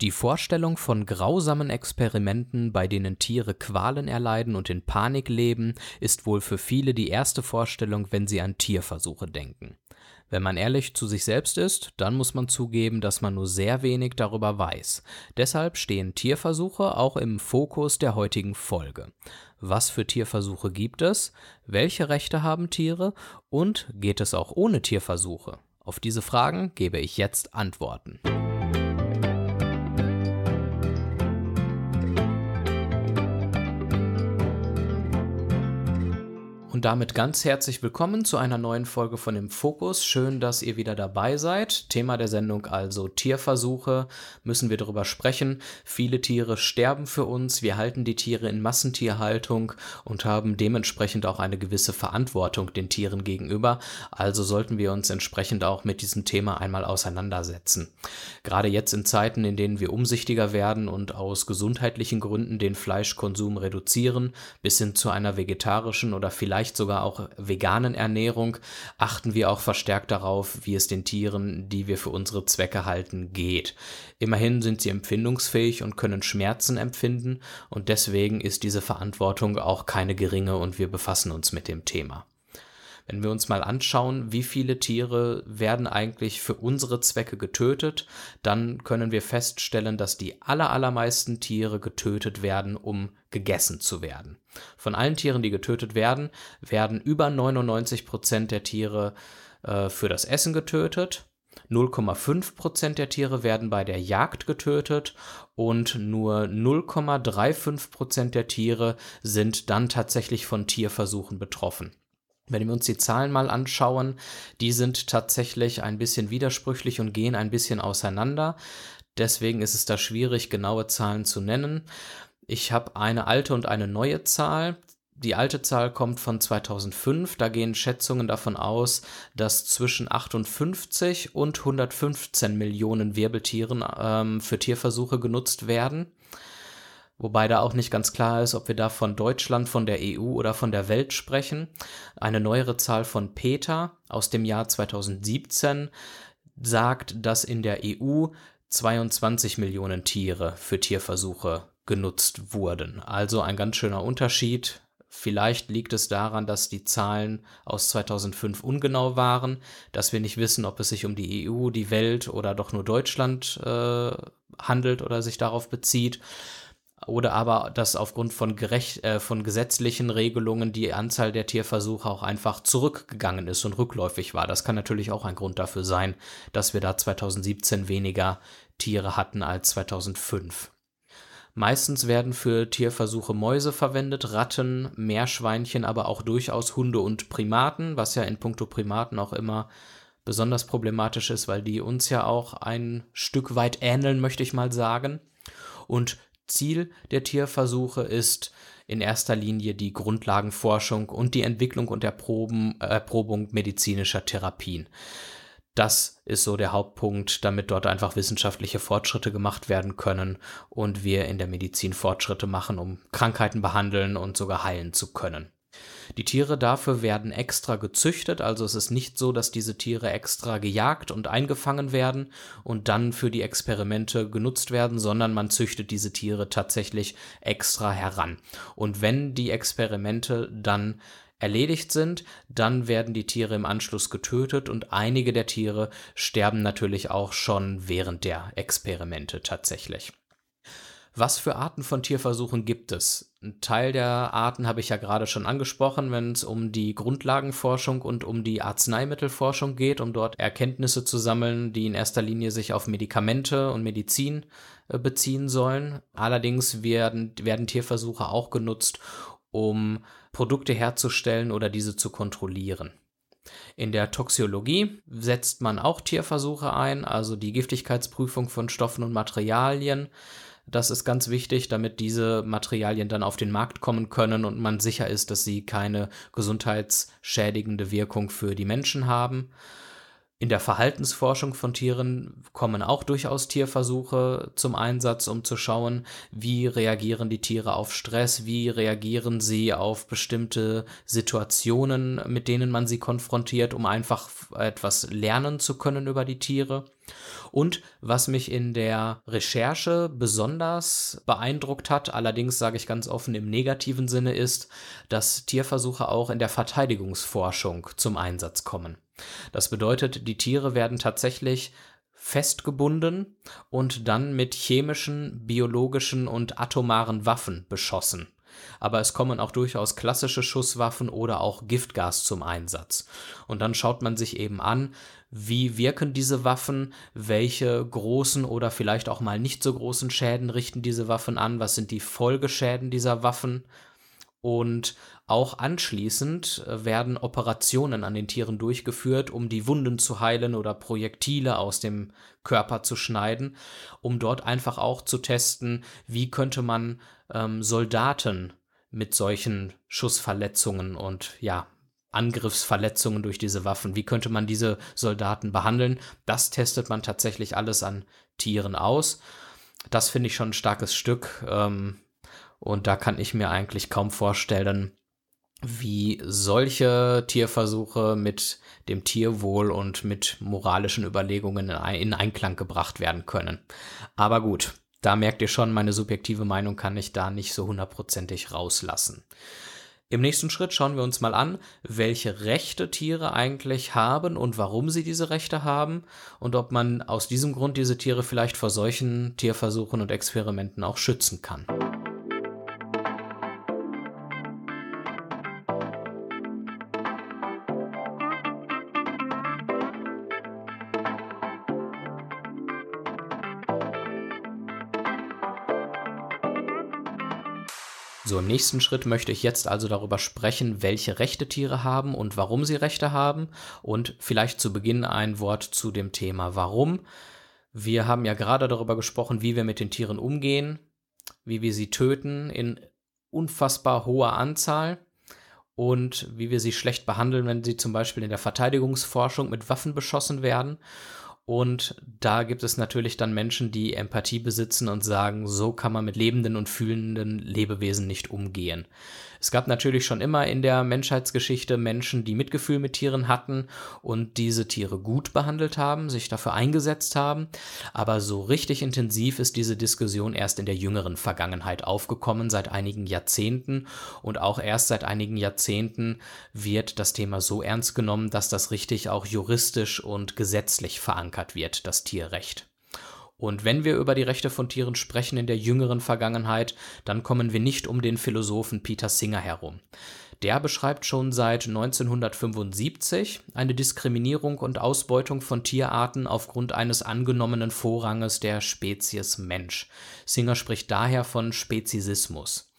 Die Vorstellung von grausamen Experimenten, bei denen Tiere Qualen erleiden und in Panik leben, ist wohl für viele die erste Vorstellung, wenn sie an Tierversuche denken. Wenn man ehrlich zu sich selbst ist, dann muss man zugeben, dass man nur sehr wenig darüber weiß. Deshalb stehen Tierversuche auch im Fokus der heutigen Folge. Was für Tierversuche gibt es? Welche Rechte haben Tiere? Und geht es auch ohne Tierversuche? Auf diese Fragen gebe ich jetzt Antworten. Und damit ganz herzlich willkommen zu einer neuen Folge von dem Fokus. Schön, dass ihr wieder dabei seid. Thema der Sendung also Tierversuche. Müssen wir darüber sprechen. Viele Tiere sterben für uns. Wir halten die Tiere in Massentierhaltung und haben dementsprechend auch eine gewisse Verantwortung den Tieren gegenüber. Also sollten wir uns entsprechend auch mit diesem Thema einmal auseinandersetzen. Gerade jetzt in Zeiten, in denen wir umsichtiger werden und aus gesundheitlichen Gründen den Fleischkonsum reduzieren, bis hin zu einer vegetarischen oder vielleicht vielleicht sogar auch veganen Ernährung, achten wir auch verstärkt darauf, wie es den Tieren, die wir für unsere Zwecke halten, geht. Immerhin sind sie empfindungsfähig und können Schmerzen empfinden und deswegen ist diese Verantwortung auch keine geringe und wir befassen uns mit dem Thema. Wenn wir uns mal anschauen, wie viele Tiere werden eigentlich für unsere Zwecke getötet, dann können wir feststellen, dass die allermeisten Tiere getötet werden, um gegessen zu werden. Von allen Tieren, die getötet werden, werden über 99 Prozent der Tiere äh, für das Essen getötet. 0,5 Prozent der Tiere werden bei der Jagd getötet und nur 0,35 Prozent der Tiere sind dann tatsächlich von Tierversuchen betroffen. Wenn wir uns die Zahlen mal anschauen, die sind tatsächlich ein bisschen widersprüchlich und gehen ein bisschen auseinander. Deswegen ist es da schwierig, genaue Zahlen zu nennen. Ich habe eine alte und eine neue Zahl. Die alte Zahl kommt von 2005. Da gehen Schätzungen davon aus, dass zwischen 58 und 115 Millionen Wirbeltieren ähm, für Tierversuche genutzt werden. Wobei da auch nicht ganz klar ist, ob wir da von Deutschland, von der EU oder von der Welt sprechen. Eine neuere Zahl von Peter aus dem Jahr 2017 sagt, dass in der EU 22 Millionen Tiere für Tierversuche genutzt wurden. Also ein ganz schöner Unterschied. Vielleicht liegt es daran, dass die Zahlen aus 2005 ungenau waren, dass wir nicht wissen, ob es sich um die EU, die Welt oder doch nur Deutschland äh, handelt oder sich darauf bezieht oder aber, dass aufgrund von, gerecht, äh, von gesetzlichen Regelungen die Anzahl der Tierversuche auch einfach zurückgegangen ist und rückläufig war. Das kann natürlich auch ein Grund dafür sein, dass wir da 2017 weniger Tiere hatten als 2005. Meistens werden für Tierversuche Mäuse verwendet, Ratten, Meerschweinchen, aber auch durchaus Hunde und Primaten, was ja in puncto Primaten auch immer besonders problematisch ist, weil die uns ja auch ein Stück weit ähneln, möchte ich mal sagen. Und Ziel der Tierversuche ist in erster Linie die Grundlagenforschung und die Entwicklung und Erproben, Erprobung medizinischer Therapien. Das ist so der Hauptpunkt, damit dort einfach wissenschaftliche Fortschritte gemacht werden können und wir in der Medizin Fortschritte machen, um Krankheiten behandeln und sogar heilen zu können. Die Tiere dafür werden extra gezüchtet, also es ist nicht so, dass diese Tiere extra gejagt und eingefangen werden und dann für die Experimente genutzt werden, sondern man züchtet diese Tiere tatsächlich extra heran. Und wenn die Experimente dann erledigt sind, dann werden die Tiere im Anschluss getötet und einige der Tiere sterben natürlich auch schon während der Experimente tatsächlich. Was für Arten von Tierversuchen gibt es? Ein Teil der Arten habe ich ja gerade schon angesprochen, wenn es um die Grundlagenforschung und um die Arzneimittelforschung geht, um dort Erkenntnisse zu sammeln, die in erster Linie sich auf Medikamente und Medizin äh, beziehen sollen. Allerdings werden, werden Tierversuche auch genutzt, um Produkte herzustellen oder diese zu kontrollieren. In der Toxologie setzt man auch Tierversuche ein, also die Giftigkeitsprüfung von Stoffen und Materialien. Das ist ganz wichtig, damit diese Materialien dann auf den Markt kommen können und man sicher ist, dass sie keine gesundheitsschädigende Wirkung für die Menschen haben. In der Verhaltensforschung von Tieren kommen auch durchaus Tierversuche zum Einsatz, um zu schauen, wie reagieren die Tiere auf Stress, wie reagieren sie auf bestimmte Situationen, mit denen man sie konfrontiert, um einfach etwas lernen zu können über die Tiere. Und was mich in der Recherche besonders beeindruckt hat, allerdings sage ich ganz offen im negativen Sinne, ist, dass Tierversuche auch in der Verteidigungsforschung zum Einsatz kommen. Das bedeutet, die Tiere werden tatsächlich festgebunden und dann mit chemischen, biologischen und atomaren Waffen beschossen aber es kommen auch durchaus klassische Schusswaffen oder auch Giftgas zum Einsatz. Und dann schaut man sich eben an, wie wirken diese Waffen, welche großen oder vielleicht auch mal nicht so großen Schäden richten diese Waffen an, was sind die Folgeschäden dieser Waffen. Und auch anschließend äh, werden Operationen an den Tieren durchgeführt, um die Wunden zu heilen oder Projektile aus dem Körper zu schneiden, um dort einfach auch zu testen, wie könnte man ähm, Soldaten mit solchen Schussverletzungen und ja, Angriffsverletzungen durch diese Waffen, wie könnte man diese Soldaten behandeln. Das testet man tatsächlich alles an Tieren aus. Das finde ich schon ein starkes Stück. Ähm, und da kann ich mir eigentlich kaum vorstellen, wie solche Tierversuche mit dem Tierwohl und mit moralischen Überlegungen in Einklang gebracht werden können. Aber gut, da merkt ihr schon, meine subjektive Meinung kann ich da nicht so hundertprozentig rauslassen. Im nächsten Schritt schauen wir uns mal an, welche Rechte Tiere eigentlich haben und warum sie diese Rechte haben und ob man aus diesem Grund diese Tiere vielleicht vor solchen Tierversuchen und Experimenten auch schützen kann. So, im nächsten Schritt möchte ich jetzt also darüber sprechen, welche Rechte Tiere haben und warum sie Rechte haben. Und vielleicht zu Beginn ein Wort zu dem Thema Warum. Wir haben ja gerade darüber gesprochen, wie wir mit den Tieren umgehen, wie wir sie töten in unfassbar hoher Anzahl und wie wir sie schlecht behandeln, wenn sie zum Beispiel in der Verteidigungsforschung mit Waffen beschossen werden. Und da gibt es natürlich dann Menschen, die Empathie besitzen und sagen, so kann man mit lebenden und fühlenden Lebewesen nicht umgehen. Es gab natürlich schon immer in der Menschheitsgeschichte Menschen, die Mitgefühl mit Tieren hatten und diese Tiere gut behandelt haben, sich dafür eingesetzt haben. Aber so richtig intensiv ist diese Diskussion erst in der jüngeren Vergangenheit aufgekommen, seit einigen Jahrzehnten. Und auch erst seit einigen Jahrzehnten wird das Thema so ernst genommen, dass das richtig auch juristisch und gesetzlich verankert wird, das Tierrecht. Und wenn wir über die Rechte von Tieren sprechen in der jüngeren Vergangenheit, dann kommen wir nicht um den Philosophen Peter Singer herum. Der beschreibt schon seit 1975 eine Diskriminierung und Ausbeutung von Tierarten aufgrund eines angenommenen Vorranges der Spezies Mensch. Singer spricht daher von Speziesismus.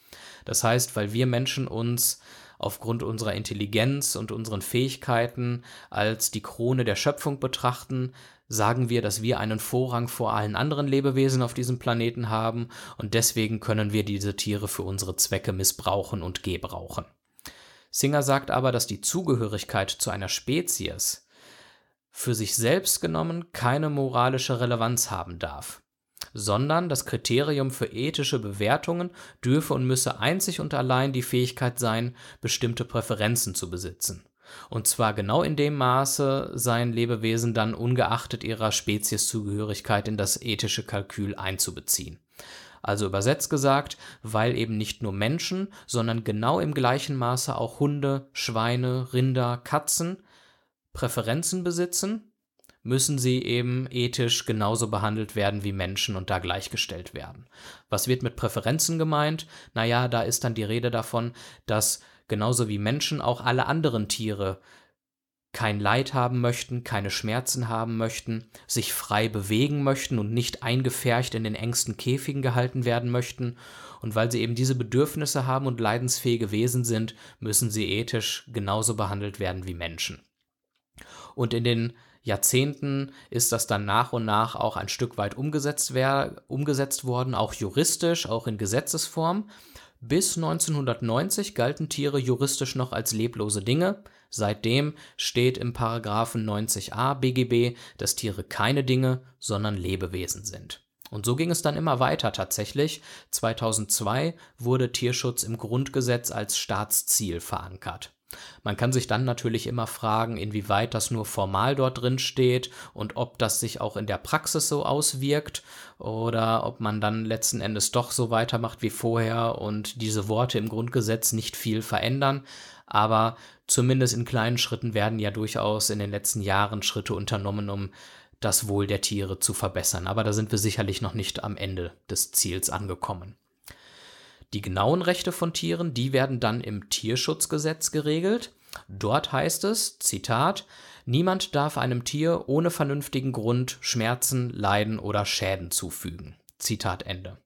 Das heißt, weil wir Menschen uns aufgrund unserer Intelligenz und unseren Fähigkeiten als die Krone der Schöpfung betrachten, sagen wir, dass wir einen Vorrang vor allen anderen Lebewesen auf diesem Planeten haben und deswegen können wir diese Tiere für unsere Zwecke missbrauchen und gebrauchen. Singer sagt aber, dass die Zugehörigkeit zu einer Spezies für sich selbst genommen keine moralische Relevanz haben darf, sondern das Kriterium für ethische Bewertungen dürfe und müsse einzig und allein die Fähigkeit sein, bestimmte Präferenzen zu besitzen. Und zwar genau in dem Maße seien Lebewesen dann ungeachtet ihrer Spezieszugehörigkeit in das ethische Kalkül einzubeziehen. Also übersetzt gesagt, weil eben nicht nur Menschen, sondern genau im gleichen Maße auch Hunde, Schweine, Rinder, Katzen Präferenzen besitzen, müssen sie eben ethisch genauso behandelt werden wie Menschen und da gleichgestellt werden. Was wird mit Präferenzen gemeint? Naja, da ist dann die Rede davon, dass genauso wie Menschen auch alle anderen Tiere kein Leid haben möchten, keine Schmerzen haben möchten, sich frei bewegen möchten und nicht eingefärcht in den engsten Käfigen gehalten werden möchten. Und weil sie eben diese Bedürfnisse haben und leidensfähige Wesen sind, müssen sie ethisch genauso behandelt werden wie Menschen. Und in den Jahrzehnten ist das dann nach und nach auch ein Stück weit umgesetzt, wär, umgesetzt worden, auch juristisch, auch in Gesetzesform. Bis 1990 galten Tiere juristisch noch als leblose Dinge. Seitdem steht im Paragraphen 90a BGB, dass Tiere keine Dinge, sondern Lebewesen sind. Und so ging es dann immer weiter tatsächlich. 2002 wurde Tierschutz im Grundgesetz als Staatsziel verankert. Man kann sich dann natürlich immer fragen, inwieweit das nur formal dort drin steht und ob das sich auch in der Praxis so auswirkt oder ob man dann letzten Endes doch so weitermacht wie vorher und diese Worte im Grundgesetz nicht viel verändern. Aber zumindest in kleinen Schritten werden ja durchaus in den letzten Jahren Schritte unternommen, um das Wohl der Tiere zu verbessern. Aber da sind wir sicherlich noch nicht am Ende des Ziels angekommen. Die genauen Rechte von Tieren, die werden dann im Tierschutzgesetz geregelt. Dort heißt es, Zitat, Niemand darf einem Tier ohne vernünftigen Grund Schmerzen, Leiden oder Schäden zufügen. Zitat Ende.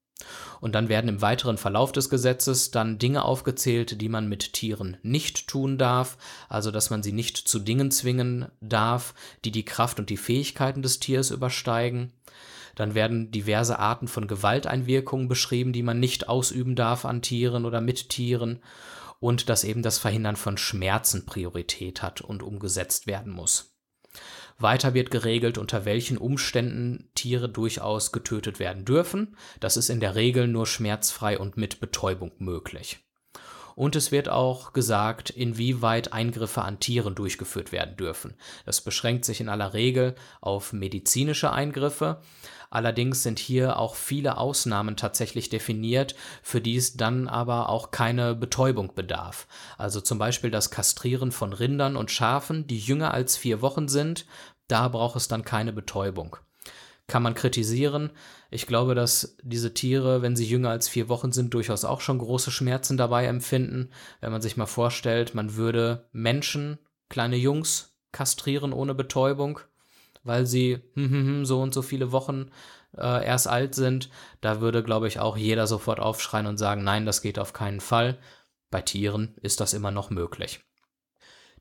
Und dann werden im weiteren Verlauf des Gesetzes dann Dinge aufgezählt, die man mit Tieren nicht tun darf, also dass man sie nicht zu Dingen zwingen darf, die die Kraft und die Fähigkeiten des Tiers übersteigen. Dann werden diverse Arten von Gewalteinwirkungen beschrieben, die man nicht ausüben darf an Tieren oder mit Tieren. Und dass eben das Verhindern von Schmerzen Priorität hat und umgesetzt werden muss. Weiter wird geregelt, unter welchen Umständen Tiere durchaus getötet werden dürfen. Das ist in der Regel nur schmerzfrei und mit Betäubung möglich. Und es wird auch gesagt, inwieweit Eingriffe an Tieren durchgeführt werden dürfen. Das beschränkt sich in aller Regel auf medizinische Eingriffe, Allerdings sind hier auch viele Ausnahmen tatsächlich definiert, für die es dann aber auch keine Betäubung bedarf. Also zum Beispiel das Kastrieren von Rindern und Schafen, die jünger als vier Wochen sind, da braucht es dann keine Betäubung. Kann man kritisieren. Ich glaube, dass diese Tiere, wenn sie jünger als vier Wochen sind, durchaus auch schon große Schmerzen dabei empfinden. Wenn man sich mal vorstellt, man würde Menschen, kleine Jungs, kastrieren ohne Betäubung, weil sie hm, hm, hm, so und so viele Wochen äh, erst alt sind, da würde, glaube ich, auch jeder sofort aufschreien und sagen, nein, das geht auf keinen Fall. Bei Tieren ist das immer noch möglich.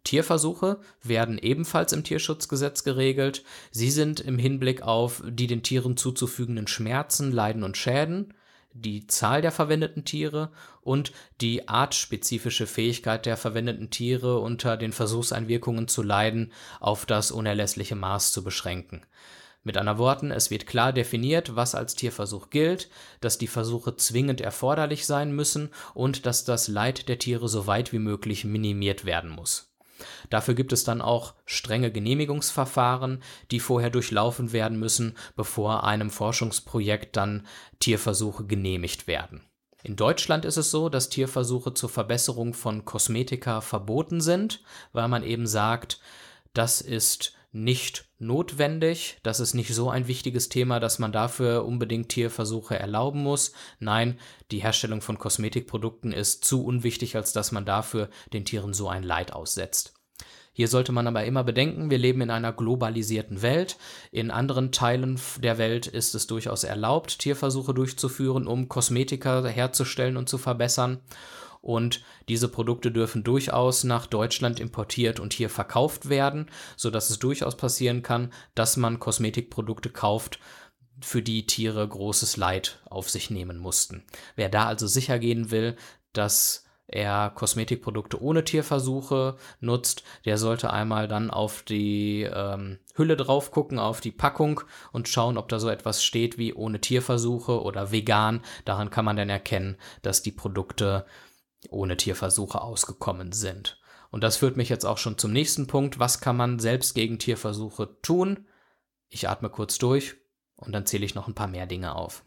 Tierversuche werden ebenfalls im Tierschutzgesetz geregelt. Sie sind im Hinblick auf die den Tieren zuzufügenden Schmerzen, Leiden und Schäden die Zahl der verwendeten Tiere und die artspezifische Fähigkeit der verwendeten Tiere unter den Versuchseinwirkungen zu leiden auf das unerlässliche Maß zu beschränken. Mit anderen Worten, es wird klar definiert, was als Tierversuch gilt, dass die Versuche zwingend erforderlich sein müssen und dass das Leid der Tiere so weit wie möglich minimiert werden muss. Dafür gibt es dann auch strenge Genehmigungsverfahren, die vorher durchlaufen werden müssen, bevor einem Forschungsprojekt dann Tierversuche genehmigt werden. In Deutschland ist es so, dass Tierversuche zur Verbesserung von Kosmetika verboten sind, weil man eben sagt, das ist nicht notwendig, das ist nicht so ein wichtiges Thema, dass man dafür unbedingt Tierversuche erlauben muss. Nein, die Herstellung von Kosmetikprodukten ist zu unwichtig, als dass man dafür den Tieren so ein Leid aussetzt. Hier sollte man aber immer bedenken, wir leben in einer globalisierten Welt. In anderen Teilen der Welt ist es durchaus erlaubt, Tierversuche durchzuführen, um Kosmetika herzustellen und zu verbessern. Und diese Produkte dürfen durchaus nach Deutschland importiert und hier verkauft werden, sodass es durchaus passieren kann, dass man Kosmetikprodukte kauft, für die Tiere großes Leid auf sich nehmen mussten. Wer da also sicher gehen will, dass er Kosmetikprodukte ohne Tierversuche nutzt, der sollte einmal dann auf die ähm, Hülle drauf gucken, auf die Packung und schauen, ob da so etwas steht wie ohne Tierversuche oder vegan. Daran kann man dann erkennen, dass die Produkte ohne Tierversuche ausgekommen sind. Und das führt mich jetzt auch schon zum nächsten Punkt. Was kann man selbst gegen Tierversuche tun? Ich atme kurz durch und dann zähle ich noch ein paar mehr Dinge auf.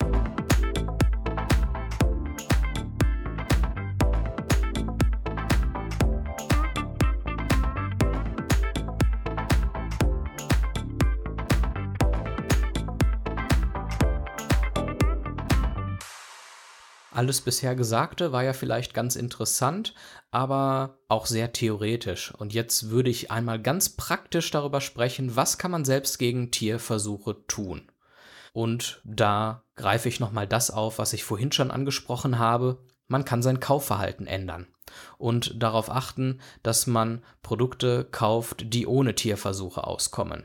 Alles bisher Gesagte war ja vielleicht ganz interessant, aber auch sehr theoretisch. Und jetzt würde ich einmal ganz praktisch darüber sprechen, was kann man selbst gegen Tierversuche tun. Und da greife ich nochmal das auf, was ich vorhin schon angesprochen habe. Man kann sein Kaufverhalten ändern und darauf achten, dass man Produkte kauft, die ohne Tierversuche auskommen.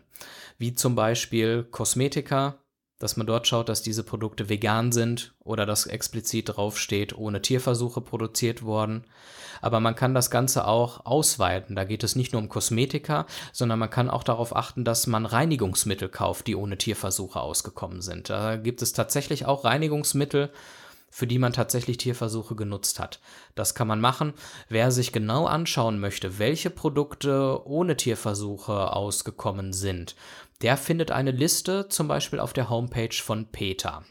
Wie zum Beispiel Kosmetika, dass man dort schaut, dass diese Produkte vegan sind oder dass explizit draufsteht, ohne Tierversuche produziert worden. Aber man kann das Ganze auch ausweiten. Da geht es nicht nur um Kosmetika, sondern man kann auch darauf achten, dass man Reinigungsmittel kauft, die ohne Tierversuche ausgekommen sind. Da gibt es tatsächlich auch Reinigungsmittel für die man tatsächlich Tierversuche genutzt hat. Das kann man machen. Wer sich genau anschauen möchte, welche Produkte ohne Tierversuche ausgekommen sind, der findet eine Liste zum Beispiel auf der Homepage von PETA.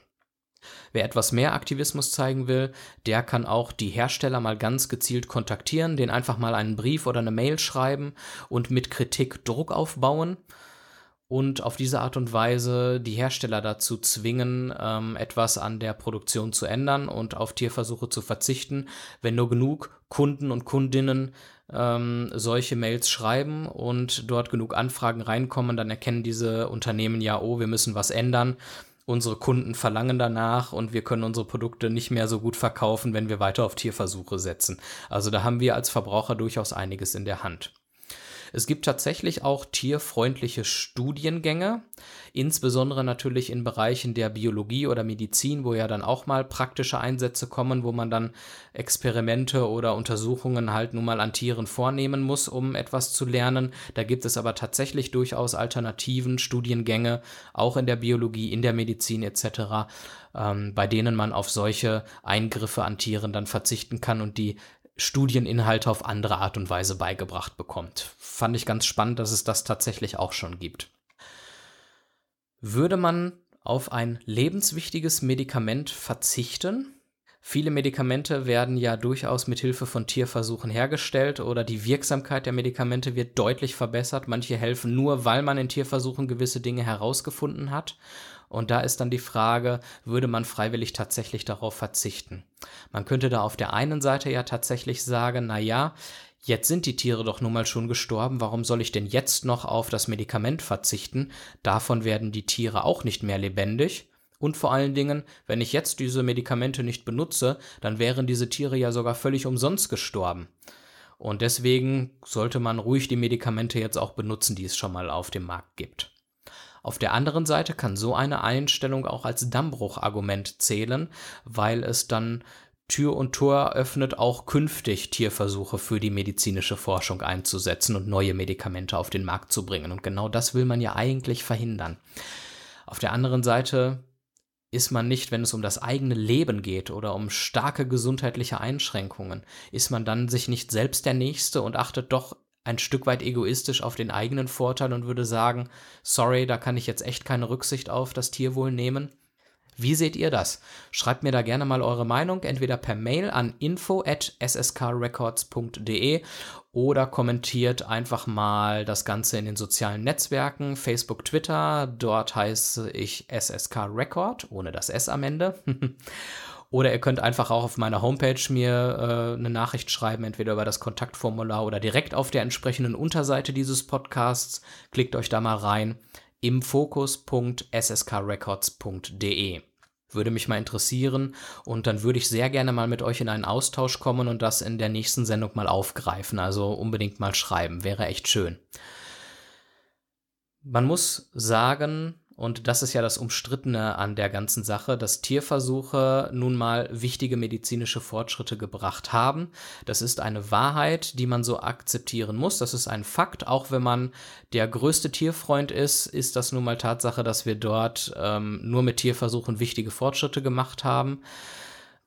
Wer etwas mehr Aktivismus zeigen will, der kann auch die Hersteller mal ganz gezielt kontaktieren, den einfach mal einen Brief oder eine Mail schreiben und mit Kritik Druck aufbauen und auf diese Art und Weise die Hersteller dazu zwingen, ähm, etwas an der Produktion zu ändern und auf Tierversuche zu verzichten, wenn nur genug Kunden und Kundinnen ähm, solche Mails schreiben und dort genug Anfragen reinkommen, dann erkennen diese Unternehmen ja, oh, wir müssen was ändern. Unsere Kunden verlangen danach und wir können unsere Produkte nicht mehr so gut verkaufen, wenn wir weiter auf Tierversuche setzen. Also da haben wir als Verbraucher durchaus einiges in der Hand. Es gibt tatsächlich auch tierfreundliche Studiengänge, insbesondere natürlich in Bereichen der Biologie oder Medizin, wo ja dann auch mal praktische Einsätze kommen, wo man dann Experimente oder Untersuchungen halt nun mal an Tieren vornehmen muss, um etwas zu lernen. Da gibt es aber tatsächlich durchaus Alternativen, Studiengänge, auch in der Biologie, in der Medizin etc., ähm, bei denen man auf solche Eingriffe an Tieren dann verzichten kann und die Studieninhalte auf andere Art und Weise beigebracht bekommt. Fand ich ganz spannend, dass es das tatsächlich auch schon gibt. Würde man auf ein lebenswichtiges Medikament verzichten? Viele Medikamente werden ja durchaus mit Hilfe von Tierversuchen hergestellt oder die Wirksamkeit der Medikamente wird deutlich verbessert. Manche helfen nur, weil man in Tierversuchen gewisse Dinge herausgefunden hat. Und da ist dann die Frage, würde man freiwillig tatsächlich darauf verzichten? Man könnte da auf der einen Seite ja tatsächlich sagen, na ja, Jetzt sind die Tiere doch nun mal schon gestorben, warum soll ich denn jetzt noch auf das Medikament verzichten? Davon werden die Tiere auch nicht mehr lebendig. Und vor allen Dingen, wenn ich jetzt diese Medikamente nicht benutze, dann wären diese Tiere ja sogar völlig umsonst gestorben. Und deswegen sollte man ruhig die Medikamente jetzt auch benutzen, die es schon mal auf dem Markt gibt. Auf der anderen Seite kann so eine Einstellung auch als Dammbruchargument zählen, weil es dann Tür und Tor öffnet, auch künftig Tierversuche für die medizinische Forschung einzusetzen und neue Medikamente auf den Markt zu bringen. Und genau das will man ja eigentlich verhindern. Auf der anderen Seite ist man nicht, wenn es um das eigene Leben geht oder um starke gesundheitliche Einschränkungen, ist man dann sich nicht selbst der Nächste und achtet doch ein Stück weit egoistisch auf den eigenen Vorteil und würde sagen, sorry, da kann ich jetzt echt keine Rücksicht auf das Tierwohl nehmen. Wie seht ihr das? Schreibt mir da gerne mal eure Meinung, entweder per Mail an info at sskrecords.de oder kommentiert einfach mal das Ganze in den sozialen Netzwerken, Facebook, Twitter. Dort heiße ich SSK Record, ohne das S am Ende. Oder ihr könnt einfach auch auf meiner Homepage mir äh, eine Nachricht schreiben, entweder über das Kontaktformular oder direkt auf der entsprechenden Unterseite dieses Podcasts. Klickt euch da mal rein im Fokus.sskrecords.de. Würde mich mal interessieren und dann würde ich sehr gerne mal mit euch in einen Austausch kommen und das in der nächsten Sendung mal aufgreifen. Also unbedingt mal schreiben, wäre echt schön. Man muss sagen, und das ist ja das Umstrittene an der ganzen Sache, dass Tierversuche nun mal wichtige medizinische Fortschritte gebracht haben. Das ist eine Wahrheit, die man so akzeptieren muss. Das ist ein Fakt. Auch wenn man der größte Tierfreund ist, ist das nun mal Tatsache, dass wir dort ähm, nur mit Tierversuchen wichtige Fortschritte gemacht haben.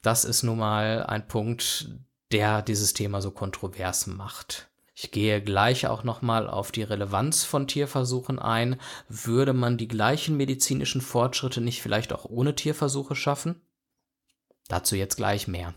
Das ist nun mal ein Punkt, der dieses Thema so kontrovers macht. Ich gehe gleich auch nochmal auf die Relevanz von Tierversuchen ein. Würde man die gleichen medizinischen Fortschritte nicht vielleicht auch ohne Tierversuche schaffen? Dazu jetzt gleich mehr.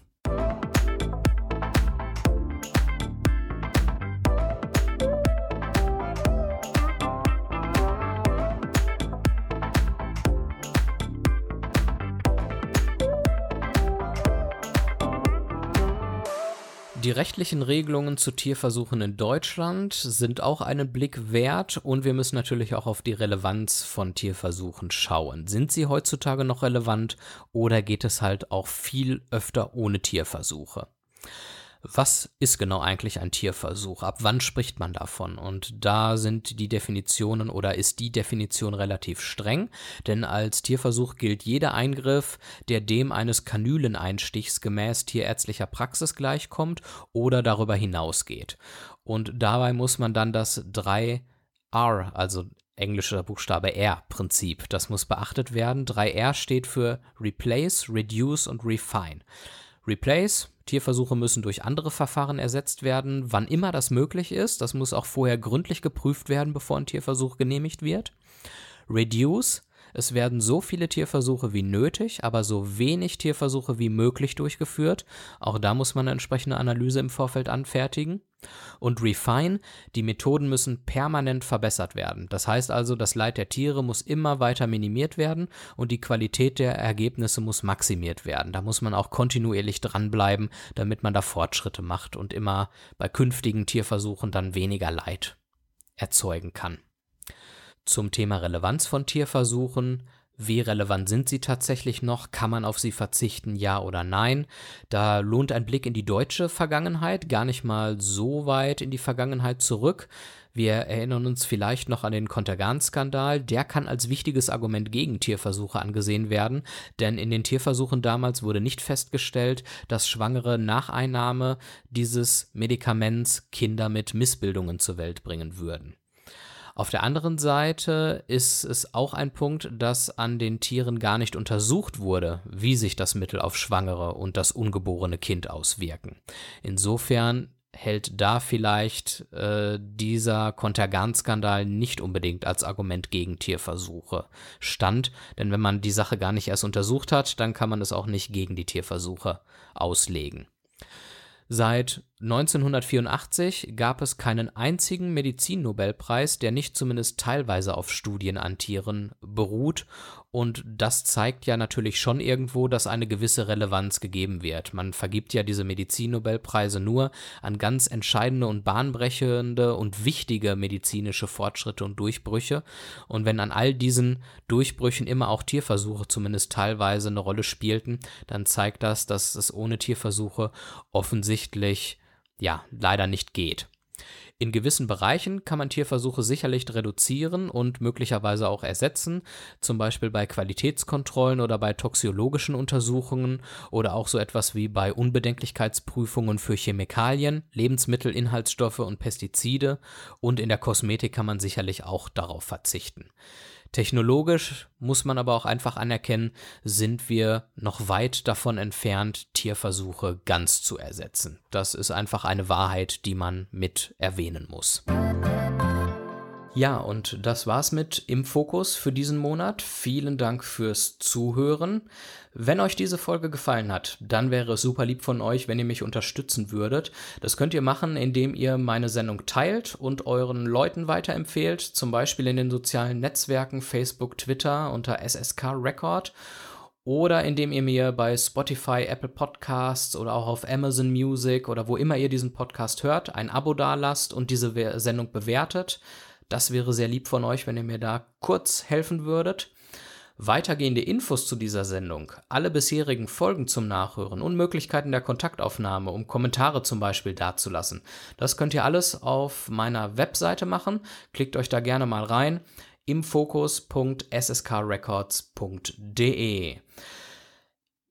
Die rechtlichen Regelungen zu Tierversuchen in Deutschland sind auch einen Blick wert und wir müssen natürlich auch auf die Relevanz von Tierversuchen schauen. Sind sie heutzutage noch relevant oder geht es halt auch viel öfter ohne Tierversuche? Was ist genau eigentlich ein Tierversuch? Ab wann spricht man davon? Und da sind die Definitionen oder ist die Definition relativ streng, denn als Tierversuch gilt jeder Eingriff, der dem eines Kanüleneinstichs gemäß tierärztlicher Praxis gleichkommt oder darüber hinausgeht. Und dabei muss man dann das 3R, also englischer Buchstabe R-Prinzip. Das muss beachtet werden. 3R steht für Replace, Reduce und Refine. Replace, Tierversuche müssen durch andere Verfahren ersetzt werden, wann immer das möglich ist. Das muss auch vorher gründlich geprüft werden, bevor ein Tierversuch genehmigt wird. Reduce, es werden so viele Tierversuche wie nötig, aber so wenig Tierversuche wie möglich durchgeführt. Auch da muss man eine entsprechende Analyse im Vorfeld anfertigen. Und Refine, die Methoden müssen permanent verbessert werden. Das heißt also, das Leid der Tiere muss immer weiter minimiert werden und die Qualität der Ergebnisse muss maximiert werden. Da muss man auch kontinuierlich dranbleiben, damit man da Fortschritte macht und immer bei künftigen Tierversuchen dann weniger Leid erzeugen kann. Zum Thema Relevanz von Tierversuchen wie relevant sind sie tatsächlich noch? Kann man auf sie verzichten? Ja oder nein? Da lohnt ein Blick in die deutsche Vergangenheit, gar nicht mal so weit in die Vergangenheit zurück. Wir erinnern uns vielleicht noch an den Kontergan-Skandal. Der kann als wichtiges Argument gegen Tierversuche angesehen werden, denn in den Tierversuchen damals wurde nicht festgestellt, dass Schwangere nach Einnahme dieses Medikaments Kinder mit Missbildungen zur Welt bringen würden. Auf der anderen Seite ist es auch ein Punkt, dass an den Tieren gar nicht untersucht wurde, wie sich das Mittel auf Schwangere und das ungeborene Kind auswirken. Insofern hält da vielleicht äh, dieser Kontergan-Skandal nicht unbedingt als Argument gegen Tierversuche stand, denn wenn man die Sache gar nicht erst untersucht hat, dann kann man es auch nicht gegen die Tierversuche auslegen. Seit 1984 gab es keinen einzigen Medizinnobelpreis, der nicht zumindest teilweise auf Studien an Tieren beruht und das zeigt ja natürlich schon irgendwo, dass eine gewisse Relevanz gegeben wird. Man vergibt ja diese Medizinnobelpreise nur an ganz entscheidende und bahnbrechende und wichtige medizinische Fortschritte und Durchbrüche. Und wenn an all diesen Durchbrüchen immer auch Tierversuche zumindest teilweise eine Rolle spielten, dann zeigt das, dass es ohne Tierversuche offensichtlich ja leider nicht geht. In gewissen Bereichen kann man Tierversuche sicherlich reduzieren und möglicherweise auch ersetzen, zum Beispiel bei Qualitätskontrollen oder bei toxiologischen Untersuchungen oder auch so etwas wie bei Unbedenklichkeitsprüfungen für Chemikalien, Lebensmittelinhaltsstoffe und Pestizide und in der Kosmetik kann man sicherlich auch darauf verzichten. Technologisch muss man aber auch einfach anerkennen, sind wir noch weit davon entfernt, Tierversuche ganz zu ersetzen. Das ist einfach eine Wahrheit, die man mit erwähnen muss. Ja, und das war's mit Im Fokus für diesen Monat. Vielen Dank fürs Zuhören. Wenn euch diese Folge gefallen hat, dann wäre es super lieb von euch, wenn ihr mich unterstützen würdet. Das könnt ihr machen, indem ihr meine Sendung teilt und euren Leuten weiterempfehlt, zum Beispiel in den sozialen Netzwerken Facebook, Twitter unter SSK Record oder indem ihr mir bei Spotify, Apple Podcasts oder auch auf Amazon Music oder wo immer ihr diesen Podcast hört, ein Abo dalasst und diese Sendung bewertet. Das wäre sehr lieb von euch, wenn ihr mir da kurz helfen würdet. Weitergehende Infos zu dieser Sendung, alle bisherigen Folgen zum Nachhören und Möglichkeiten der Kontaktaufnahme, um Kommentare zum Beispiel dazulassen, das könnt ihr alles auf meiner Webseite machen. Klickt euch da gerne mal rein imfokus.sskrecords.de.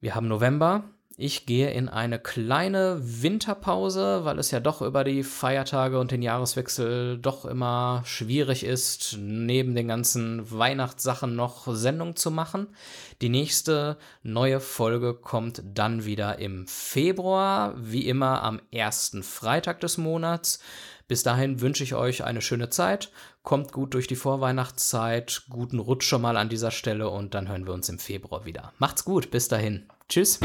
Wir haben November, ich gehe in eine kleine Winterpause, weil es ja doch über die Feiertage und den Jahreswechsel doch immer schwierig ist, neben den ganzen Weihnachtssachen noch Sendung zu machen. Die nächste neue Folge kommt dann wieder im Februar, wie immer am ersten Freitag des Monats. Bis dahin wünsche ich euch eine schöne Zeit, kommt gut durch die Vorweihnachtszeit, guten Rutsch schon mal an dieser Stelle und dann hören wir uns im Februar wieder. Macht's gut, bis dahin. Tschüss.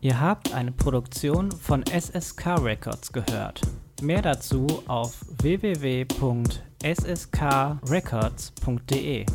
Ihr habt eine Produktion von SSK Records gehört. Mehr dazu auf www.sskrecords.de.